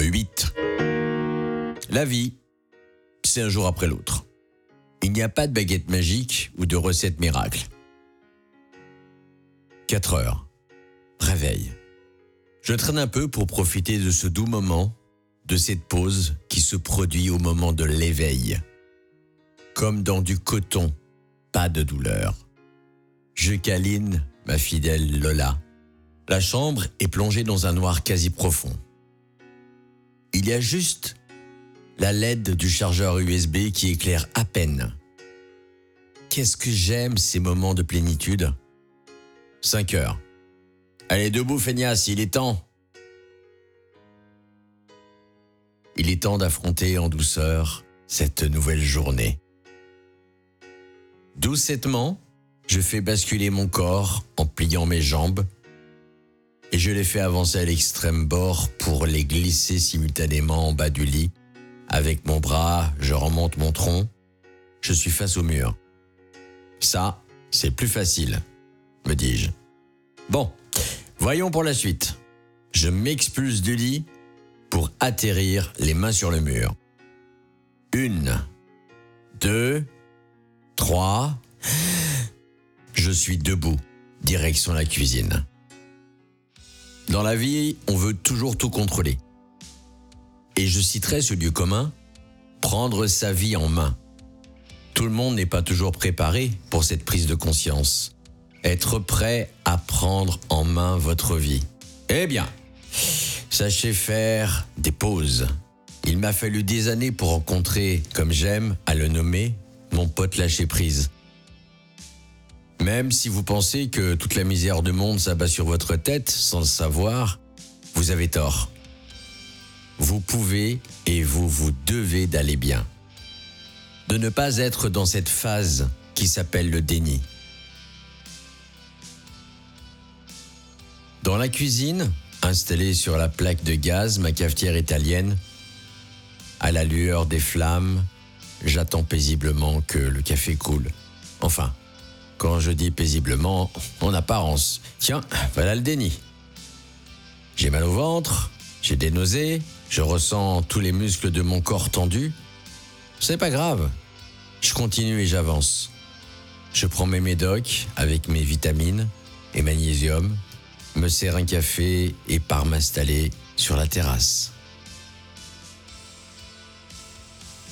8. La vie, c'est un jour après l'autre. Il n'y a pas de baguette magique ou de recette miracle. 4 heures. Réveil. Je traîne un peu pour profiter de ce doux moment, de cette pause qui se produit au moment de l'éveil. Comme dans du coton, pas de douleur. Je câline ma fidèle Lola. La chambre est plongée dans un noir quasi profond. Il y a juste la LED du chargeur USB qui éclaire à peine. Qu'est-ce que j'aime ces moments de plénitude? 5 heures. Allez, debout, feignasse, il est temps. Il est temps d'affronter en douceur cette nouvelle journée. Doucettement, je fais basculer mon corps en pliant mes jambes je les fais avancer à l'extrême bord pour les glisser simultanément en bas du lit. Avec mon bras, je remonte mon tronc. Je suis face au mur. Ça, c'est plus facile, me dis-je. Bon, voyons pour la suite. Je m'expulse du lit pour atterrir les mains sur le mur. Une, deux, trois. Je suis debout, direction la cuisine. Dans la vie, on veut toujours tout contrôler. Et je citerai ce lieu commun, prendre sa vie en main. Tout le monde n'est pas toujours préparé pour cette prise de conscience. Être prêt à prendre en main votre vie. Eh bien, sachez faire des pauses. Il m'a fallu des années pour rencontrer, comme j'aime à le nommer, mon pote lâcher prise. Même si vous pensez que toute la misère du monde s'abat sur votre tête sans le savoir, vous avez tort. Vous pouvez et vous vous devez d'aller bien. De ne pas être dans cette phase qui s'appelle le déni. Dans la cuisine, installée sur la plaque de gaz, ma cafetière italienne, à la lueur des flammes, j'attends paisiblement que le café coule. Enfin, quand je dis paisiblement, en apparence. Tiens, voilà le déni. J'ai mal au ventre, j'ai des nausées, je ressens tous les muscles de mon corps tendus. C'est pas grave. Je continue et j'avance. Je prends mes médocs avec mes vitamines et magnésium, me sers un café et pars m'installer sur la terrasse.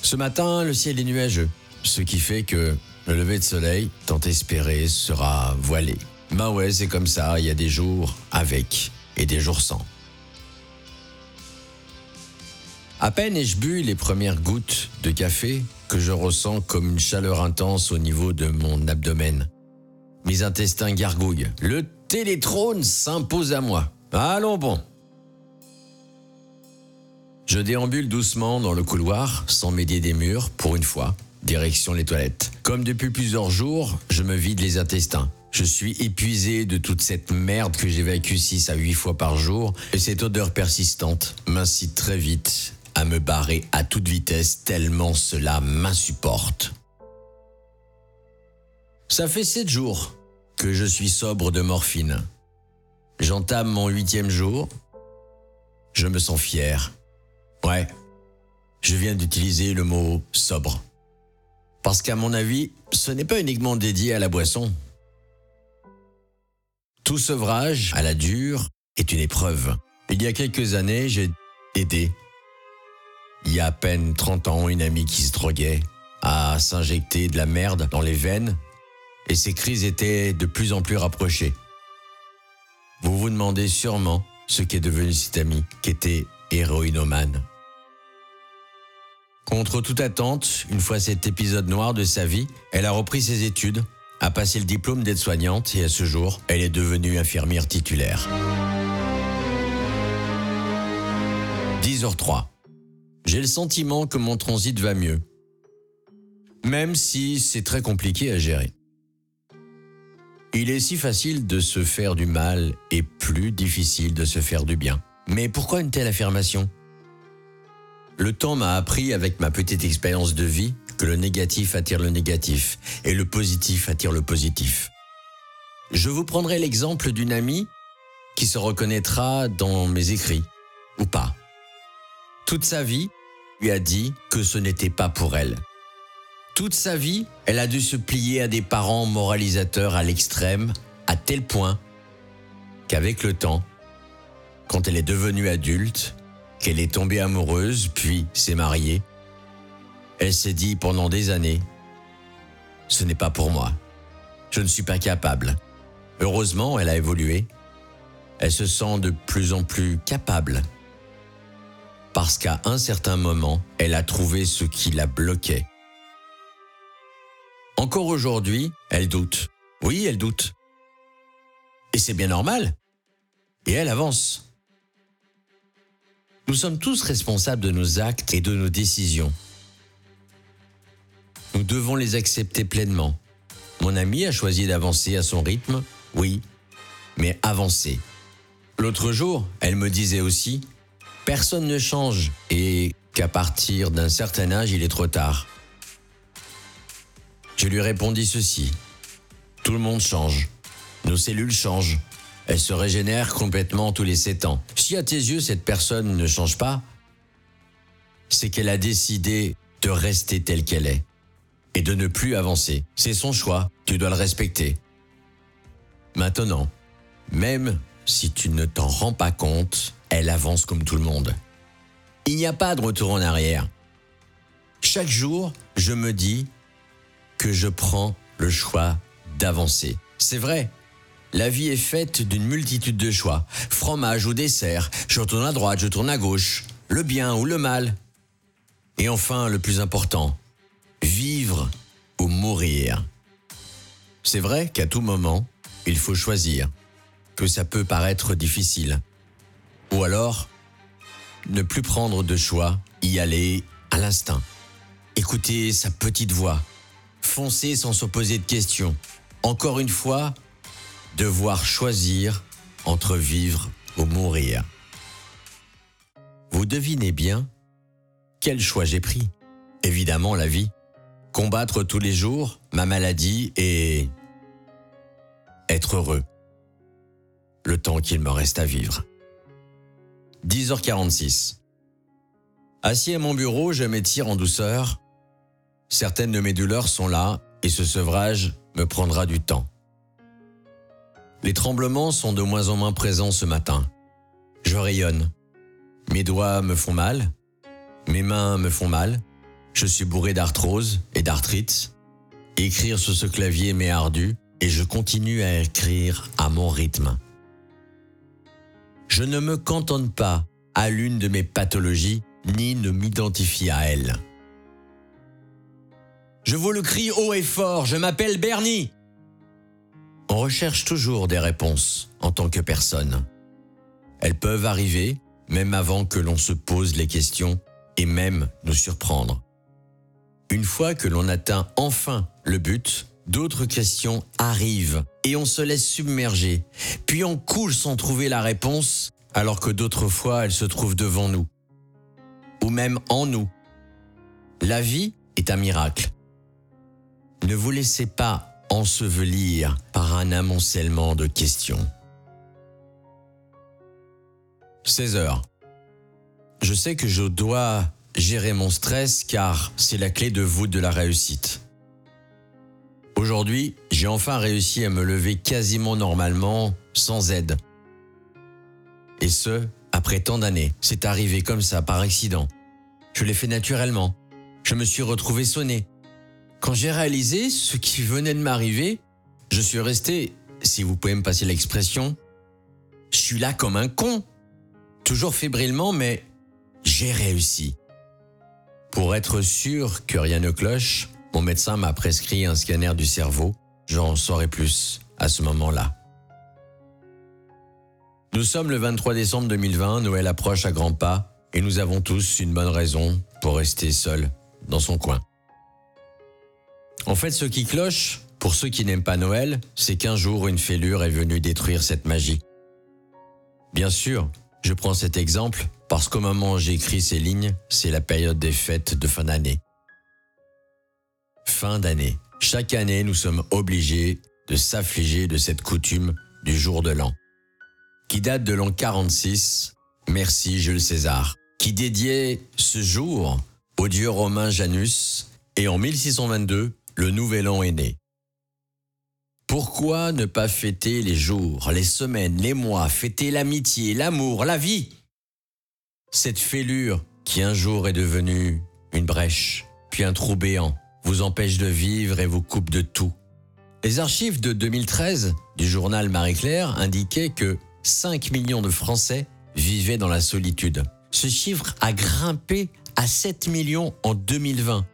Ce matin, le ciel est nuageux, ce qui fait que le lever de soleil, tant espéré, sera voilé. Ben ouais, c'est comme ça, il y a des jours avec et des jours sans. À peine ai-je bu les premières gouttes de café que je ressens comme une chaleur intense au niveau de mon abdomen. Mes intestins gargouillent. Le télétrône s'impose à moi. Allons bon. Je déambule doucement dans le couloir sans m'aider des murs pour une fois direction les toilettes. Comme depuis plusieurs jours, je me vide les intestins. Je suis épuisé de toute cette merde que j'évacue 6 à 8 fois par jour et cette odeur persistante m'incite très vite à me barrer à toute vitesse tellement cela m'insupporte. Ça fait 7 jours que je suis sobre de morphine. J'entame mon huitième jour. Je me sens fier. Ouais, je viens d'utiliser le mot sobre. Parce qu'à mon avis, ce n'est pas uniquement dédié à la boisson. Tout sevrage à la dure est une épreuve. Il y a quelques années, j'ai aidé, il y a à peine 30 ans, une amie qui se droguait, à s'injecter de la merde dans les veines, et ses crises étaient de plus en plus rapprochées. Vous vous demandez sûrement ce qu'est devenu cette amie, qui était héroïnomane. Contre toute attente, une fois cet épisode noir de sa vie, elle a repris ses études, a passé le diplôme d'aide-soignante et à ce jour, elle est devenue infirmière titulaire. 10h03. J'ai le sentiment que mon transit va mieux. Même si c'est très compliqué à gérer. Il est si facile de se faire du mal et plus difficile de se faire du bien. Mais pourquoi une telle affirmation? Le temps m'a appris avec ma petite expérience de vie que le négatif attire le négatif et le positif attire le positif. Je vous prendrai l'exemple d'une amie qui se reconnaîtra dans mes écrits, ou pas. Toute sa vie lui a dit que ce n'était pas pour elle. Toute sa vie, elle a dû se plier à des parents moralisateurs à l'extrême, à tel point qu'avec le temps, quand elle est devenue adulte, qu'elle est tombée amoureuse, puis s'est mariée, elle s'est dit pendant des années, ce n'est pas pour moi. Je ne suis pas capable. Heureusement, elle a évolué. Elle se sent de plus en plus capable. Parce qu'à un certain moment, elle a trouvé ce qui la bloquait. Encore aujourd'hui, elle doute. Oui, elle doute. Et c'est bien normal. Et elle avance. Nous sommes tous responsables de nos actes et de nos décisions. Nous devons les accepter pleinement. Mon ami a choisi d'avancer à son rythme, oui, mais avancer. L'autre jour, elle me disait aussi, personne ne change et qu'à partir d'un certain âge, il est trop tard. Je lui répondis ceci, tout le monde change, nos cellules changent, elles se régénèrent complètement tous les sept ans. Si à tes yeux cette personne ne change pas, c'est qu'elle a décidé de rester telle qu'elle est et de ne plus avancer. C'est son choix, tu dois le respecter. Maintenant, même si tu ne t'en rends pas compte, elle avance comme tout le monde. Il n'y a pas de retour en arrière. Chaque jour, je me dis que je prends le choix d'avancer. C'est vrai, la vie est faite d'une multitude de choix. Fromage ou dessert, je tourne à droite, je tourne à gauche, le bien ou le mal. Et enfin, le plus important, vivre ou mourir. C'est vrai qu'à tout moment, il faut choisir, que ça peut paraître difficile. Ou alors, ne plus prendre de choix, y aller à l'instinct. Écouter sa petite voix, foncer sans se poser de questions. Encore une fois, devoir choisir entre vivre ou mourir. Vous devinez bien quel choix j'ai pris. Évidemment la vie. Combattre tous les jours ma maladie et être heureux. Le temps qu'il me reste à vivre. 10h46. Assis à mon bureau, je m'étire en douceur. Certaines de mes douleurs sont là et ce sevrage me prendra du temps. Les tremblements sont de moins en moins présents ce matin. Je rayonne. Mes doigts me font mal. Mes mains me font mal. Je suis bourré d'arthrose et d'arthrite. Écrire sur ce clavier m'est ardu et je continue à écrire à mon rythme. Je ne me cantonne pas à l'une de mes pathologies ni ne m'identifie à elle. Je vous le crie haut et fort, je m'appelle Bernie. On recherche toujours des réponses en tant que personne. Elles peuvent arriver même avant que l'on se pose les questions et même nous surprendre. Une fois que l'on atteint enfin le but, d'autres questions arrivent et on se laisse submerger. Puis on coule sans trouver la réponse alors que d'autres fois elles se trouvent devant nous. Ou même en nous. La vie est un miracle. Ne vous laissez pas ensevelir par un amoncellement de questions. 16 heures. Je sais que je dois gérer mon stress car c'est la clé de voûte de la réussite. Aujourd'hui, j'ai enfin réussi à me lever quasiment normalement, sans aide. Et ce, après tant d'années. C'est arrivé comme ça, par accident. Je l'ai fait naturellement. Je me suis retrouvé sonné. Quand j'ai réalisé ce qui venait de m'arriver, je suis resté, si vous pouvez me passer l'expression, je suis là comme un con. Toujours fébrilement, mais j'ai réussi. Pour être sûr que rien ne cloche, mon médecin m'a prescrit un scanner du cerveau. J'en saurai plus à ce moment-là. Nous sommes le 23 décembre 2020, Noël approche à grands pas et nous avons tous une bonne raison pour rester seuls dans son coin. En fait, ce qui cloche, pour ceux qui n'aiment pas Noël, c'est qu'un jour une fêlure est venue détruire cette magie. Bien sûr, je prends cet exemple parce qu'au moment où j'écris ces lignes, c'est la période des fêtes de fin d'année. Fin d'année. Chaque année, nous sommes obligés de s'affliger de cette coutume du jour de l'an, qui date de l'an 46, merci Jules César, qui dédiait ce jour au dieu romain Janus, et en 1622, le nouvel an est né. Pourquoi ne pas fêter les jours, les semaines, les mois, fêter l'amitié, l'amour, la vie? Cette fêlure qui un jour est devenue une brèche, puis un trou béant, vous empêche de vivre et vous coupe de tout. Les archives de 2013 du journal Marie-Claire indiquaient que 5 millions de Français vivaient dans la solitude. Ce chiffre a grimpé à 7 millions en 2020.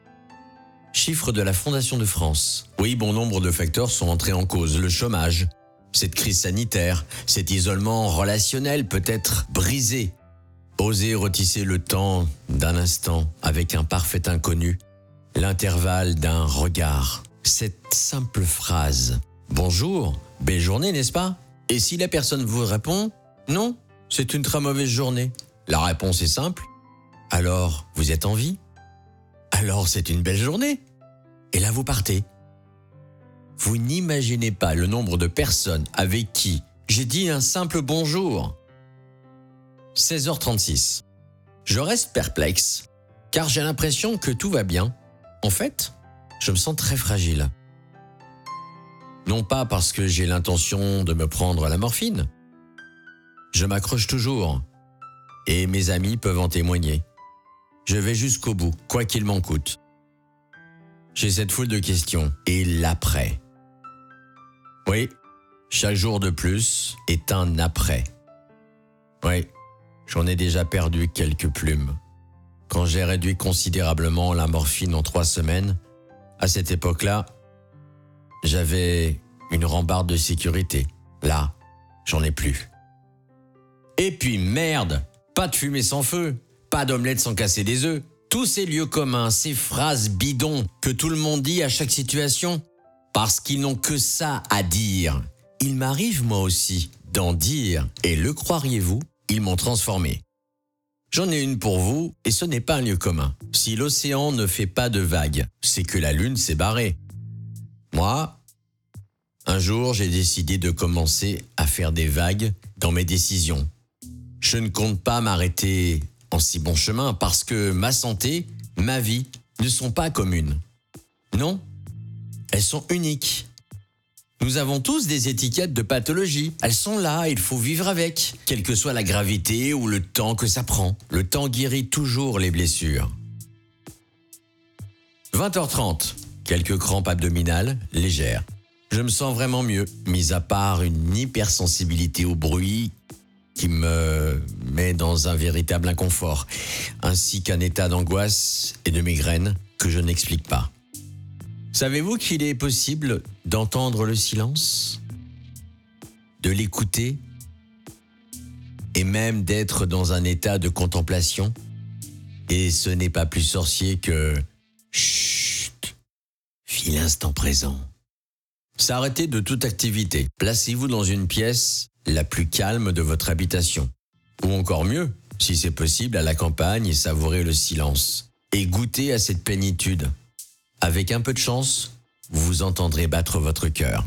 Chiffre de la Fondation de France. Oui, bon nombre de facteurs sont entrés en cause. Le chômage, cette crise sanitaire, cet isolement relationnel peut-être brisé. Oser retisser le temps d'un instant avec un parfait inconnu, l'intervalle d'un regard. Cette simple phrase Bonjour, belle journée, n'est-ce pas? Et si la personne vous répond Non, c'est une très mauvaise journée. La réponse est simple. Alors, vous êtes en vie? Alors c'est une belle journée. Et là, vous partez. Vous n'imaginez pas le nombre de personnes avec qui j'ai dit un simple bonjour. 16h36. Je reste perplexe, car j'ai l'impression que tout va bien. En fait, je me sens très fragile. Non pas parce que j'ai l'intention de me prendre la morphine. Je m'accroche toujours. Et mes amis peuvent en témoigner. Je vais jusqu'au bout, quoi qu'il m'en coûte. J'ai cette foule de questions. Et l'après Oui, chaque jour de plus est un après. Oui, j'en ai déjà perdu quelques plumes. Quand j'ai réduit considérablement la morphine en trois semaines, à cette époque-là, j'avais une rambarde de sécurité. Là, j'en ai plus. Et puis merde, pas de fumée sans feu. Pas d'omelette sans casser des œufs. Tous ces lieux communs, ces phrases bidons que tout le monde dit à chaque situation, parce qu'ils n'ont que ça à dire. Il m'arrive moi aussi d'en dire, et le croiriez-vous, ils m'ont transformé. J'en ai une pour vous, et ce n'est pas un lieu commun. Si l'océan ne fait pas de vagues, c'est que la lune s'est barrée. Moi, un jour, j'ai décidé de commencer à faire des vagues dans mes décisions. Je ne compte pas m'arrêter en si bon chemin parce que ma santé, ma vie ne sont pas communes. Non, elles sont uniques. Nous avons tous des étiquettes de pathologie. Elles sont là, il faut vivre avec, quelle que soit la gravité ou le temps que ça prend. Le temps guérit toujours les blessures. 20h30, quelques crampes abdominales légères. Je me sens vraiment mieux, mis à part une hypersensibilité au bruit qui me met dans un véritable inconfort, ainsi qu'un état d'angoisse et de migraine que je n'explique pas. Savez-vous qu'il est possible d'entendre le silence, de l'écouter et même d'être dans un état de contemplation? Et ce n'est pas plus sorcier que Chut, vis l'instant présent. S'arrêter de toute activité. Placez-vous dans une pièce la plus calme de votre habitation. Ou encore mieux, si c'est possible, à la campagne et savourer le silence. Et goûter à cette plénitude. Avec un peu de chance, vous entendrez battre votre cœur.